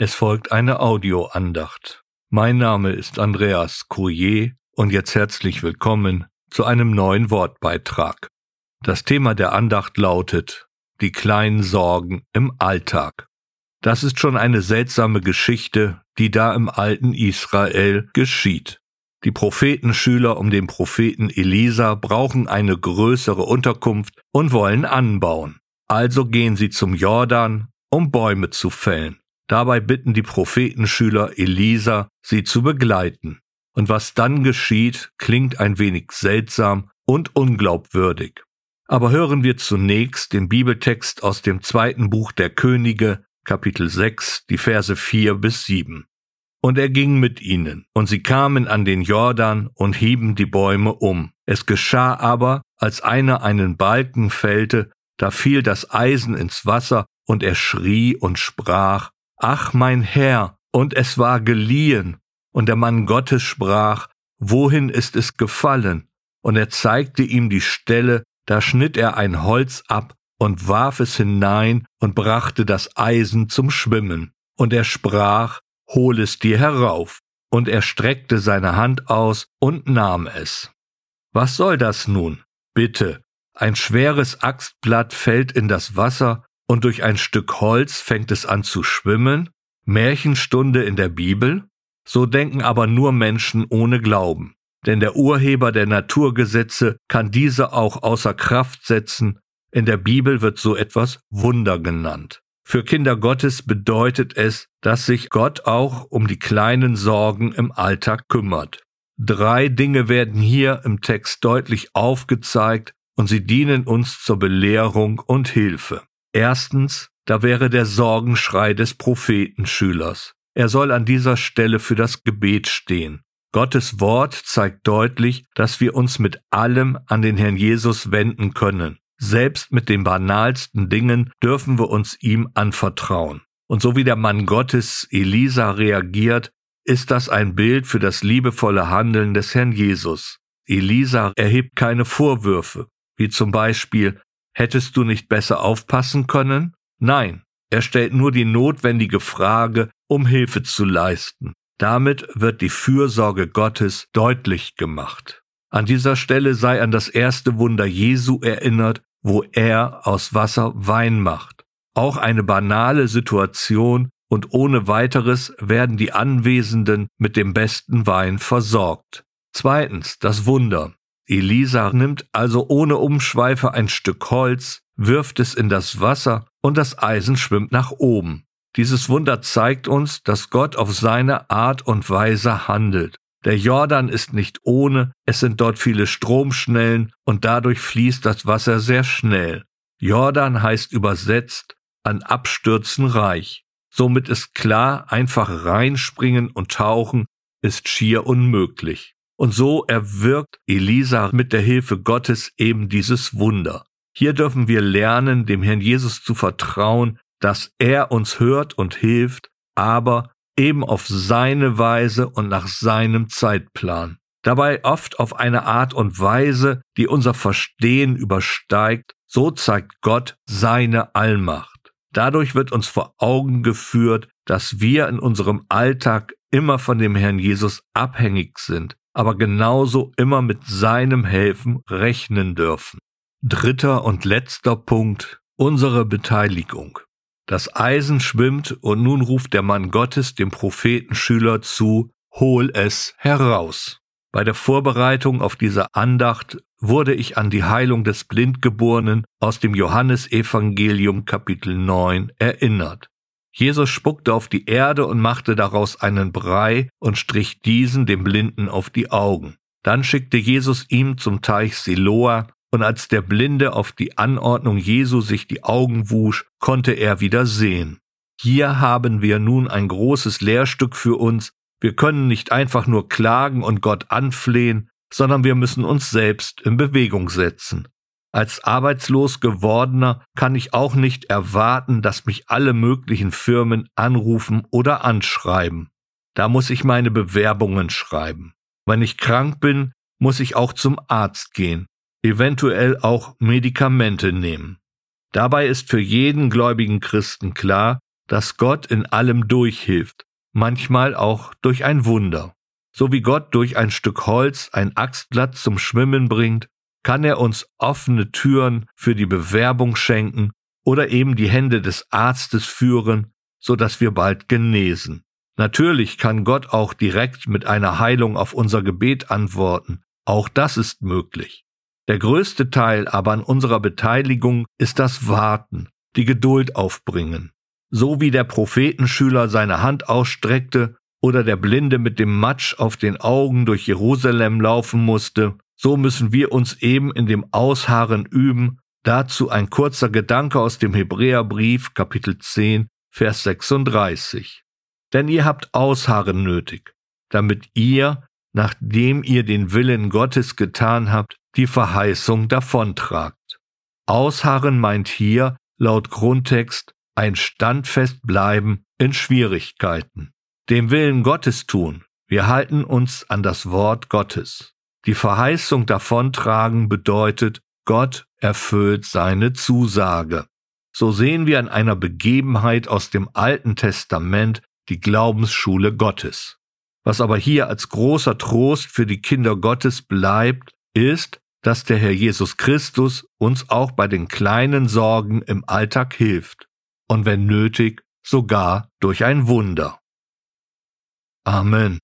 Es folgt eine Audioandacht. Mein Name ist Andreas Courier und jetzt herzlich willkommen zu einem neuen Wortbeitrag. Das Thema der Andacht lautet Die kleinen Sorgen im Alltag. Das ist schon eine seltsame Geschichte, die da im alten Israel geschieht. Die Prophetenschüler um den Propheten Elisa brauchen eine größere Unterkunft und wollen anbauen. Also gehen sie zum Jordan, um Bäume zu fällen. Dabei bitten die Prophetenschüler Elisa, sie zu begleiten. Und was dann geschieht, klingt ein wenig seltsam und unglaubwürdig. Aber hören wir zunächst den Bibeltext aus dem zweiten Buch der Könige, Kapitel 6, die Verse 4 bis 7. Und er ging mit ihnen, und sie kamen an den Jordan und hieben die Bäume um. Es geschah aber, als einer einen Balken fällte, da fiel das Eisen ins Wasser, und er schrie und sprach, Ach mein Herr, und es war geliehen. Und der Mann Gottes sprach, Wohin ist es gefallen? Und er zeigte ihm die Stelle, da schnitt er ein Holz ab und warf es hinein und brachte das Eisen zum Schwimmen. Und er sprach, Hol es dir herauf. Und er streckte seine Hand aus und nahm es. Was soll das nun? Bitte, ein schweres Axtblatt fällt in das Wasser und durch ein Stück Holz fängt es an zu schwimmen? Märchenstunde in der Bibel? So denken aber nur Menschen ohne Glauben. Denn der Urheber der Naturgesetze kann diese auch außer Kraft setzen. In der Bibel wird so etwas Wunder genannt. Für Kinder Gottes bedeutet es, dass sich Gott auch um die kleinen Sorgen im Alltag kümmert. Drei Dinge werden hier im Text deutlich aufgezeigt und sie dienen uns zur Belehrung und Hilfe. Erstens, da wäre der Sorgenschrei des Prophetenschülers. Er soll an dieser Stelle für das Gebet stehen. Gottes Wort zeigt deutlich, dass wir uns mit allem an den Herrn Jesus wenden können. Selbst mit den banalsten Dingen dürfen wir uns ihm anvertrauen. Und so wie der Mann Gottes Elisa reagiert, ist das ein Bild für das liebevolle Handeln des Herrn Jesus. Elisa erhebt keine Vorwürfe, wie zum Beispiel Hättest du nicht besser aufpassen können? Nein, er stellt nur die notwendige Frage, um Hilfe zu leisten. Damit wird die Fürsorge Gottes deutlich gemacht. An dieser Stelle sei an das erste Wunder Jesu erinnert, wo er aus Wasser Wein macht. Auch eine banale Situation und ohne weiteres werden die Anwesenden mit dem besten Wein versorgt. Zweitens das Wunder. Elisa nimmt also ohne Umschweife ein Stück Holz, wirft es in das Wasser und das Eisen schwimmt nach oben. Dieses Wunder zeigt uns, dass Gott auf seine Art und Weise handelt. Der Jordan ist nicht ohne, es sind dort viele Stromschnellen und dadurch fließt das Wasser sehr schnell. Jordan heißt übersetzt an Abstürzen reich. Somit ist klar, einfach reinspringen und tauchen ist schier unmöglich. Und so erwirkt Elisa mit der Hilfe Gottes eben dieses Wunder. Hier dürfen wir lernen, dem Herrn Jesus zu vertrauen, dass er uns hört und hilft, aber eben auf seine Weise und nach seinem Zeitplan. Dabei oft auf eine Art und Weise, die unser Verstehen übersteigt, so zeigt Gott seine Allmacht. Dadurch wird uns vor Augen geführt, dass wir in unserem Alltag immer von dem Herrn Jesus abhängig sind, aber genauso immer mit seinem Helfen rechnen dürfen. Dritter und letzter Punkt, unsere Beteiligung. Das Eisen schwimmt und nun ruft der Mann Gottes dem Prophetenschüler zu, hol es heraus. Bei der Vorbereitung auf diese Andacht wurde ich an die Heilung des Blindgeborenen aus dem Johannesevangelium Kapitel 9 erinnert. Jesus spuckte auf die Erde und machte daraus einen Brei und strich diesen dem Blinden auf die Augen. Dann schickte Jesus ihm zum Teich Siloa, und als der Blinde auf die Anordnung Jesu sich die Augen wusch, konnte er wieder sehen. Hier haben wir nun ein großes Lehrstück für uns. Wir können nicht einfach nur klagen und Gott anflehen, sondern wir müssen uns selbst in Bewegung setzen. Als arbeitslos gewordener kann ich auch nicht erwarten, dass mich alle möglichen Firmen anrufen oder anschreiben. Da muss ich meine Bewerbungen schreiben. Wenn ich krank bin, muss ich auch zum Arzt gehen, eventuell auch Medikamente nehmen. Dabei ist für jeden gläubigen Christen klar, dass Gott in allem durchhilft, manchmal auch durch ein Wunder. So wie Gott durch ein Stück Holz ein Axtblatt zum Schwimmen bringt, kann er uns offene Türen für die Bewerbung schenken oder eben die Hände des Arztes führen, so dass wir bald genesen. Natürlich kann Gott auch direkt mit einer Heilung auf unser Gebet antworten. Auch das ist möglich. Der größte Teil aber an unserer Beteiligung ist das Warten, die Geduld aufbringen. So wie der Prophetenschüler seine Hand ausstreckte oder der Blinde mit dem Matsch auf den Augen durch Jerusalem laufen musste, so müssen wir uns eben in dem Ausharren üben. Dazu ein kurzer Gedanke aus dem Hebräerbrief Kapitel 10, Vers 36. Denn ihr habt Ausharren nötig, damit ihr, nachdem ihr den Willen Gottes getan habt, die Verheißung davontragt. Ausharren meint hier, laut Grundtext, ein standfest bleiben in Schwierigkeiten. Dem Willen Gottes tun. Wir halten uns an das Wort Gottes. Die Verheißung davontragen bedeutet, Gott erfüllt seine Zusage. So sehen wir an einer Begebenheit aus dem Alten Testament die Glaubensschule Gottes. Was aber hier als großer Trost für die Kinder Gottes bleibt, ist, dass der Herr Jesus Christus uns auch bei den kleinen Sorgen im Alltag hilft und wenn nötig sogar durch ein Wunder. Amen.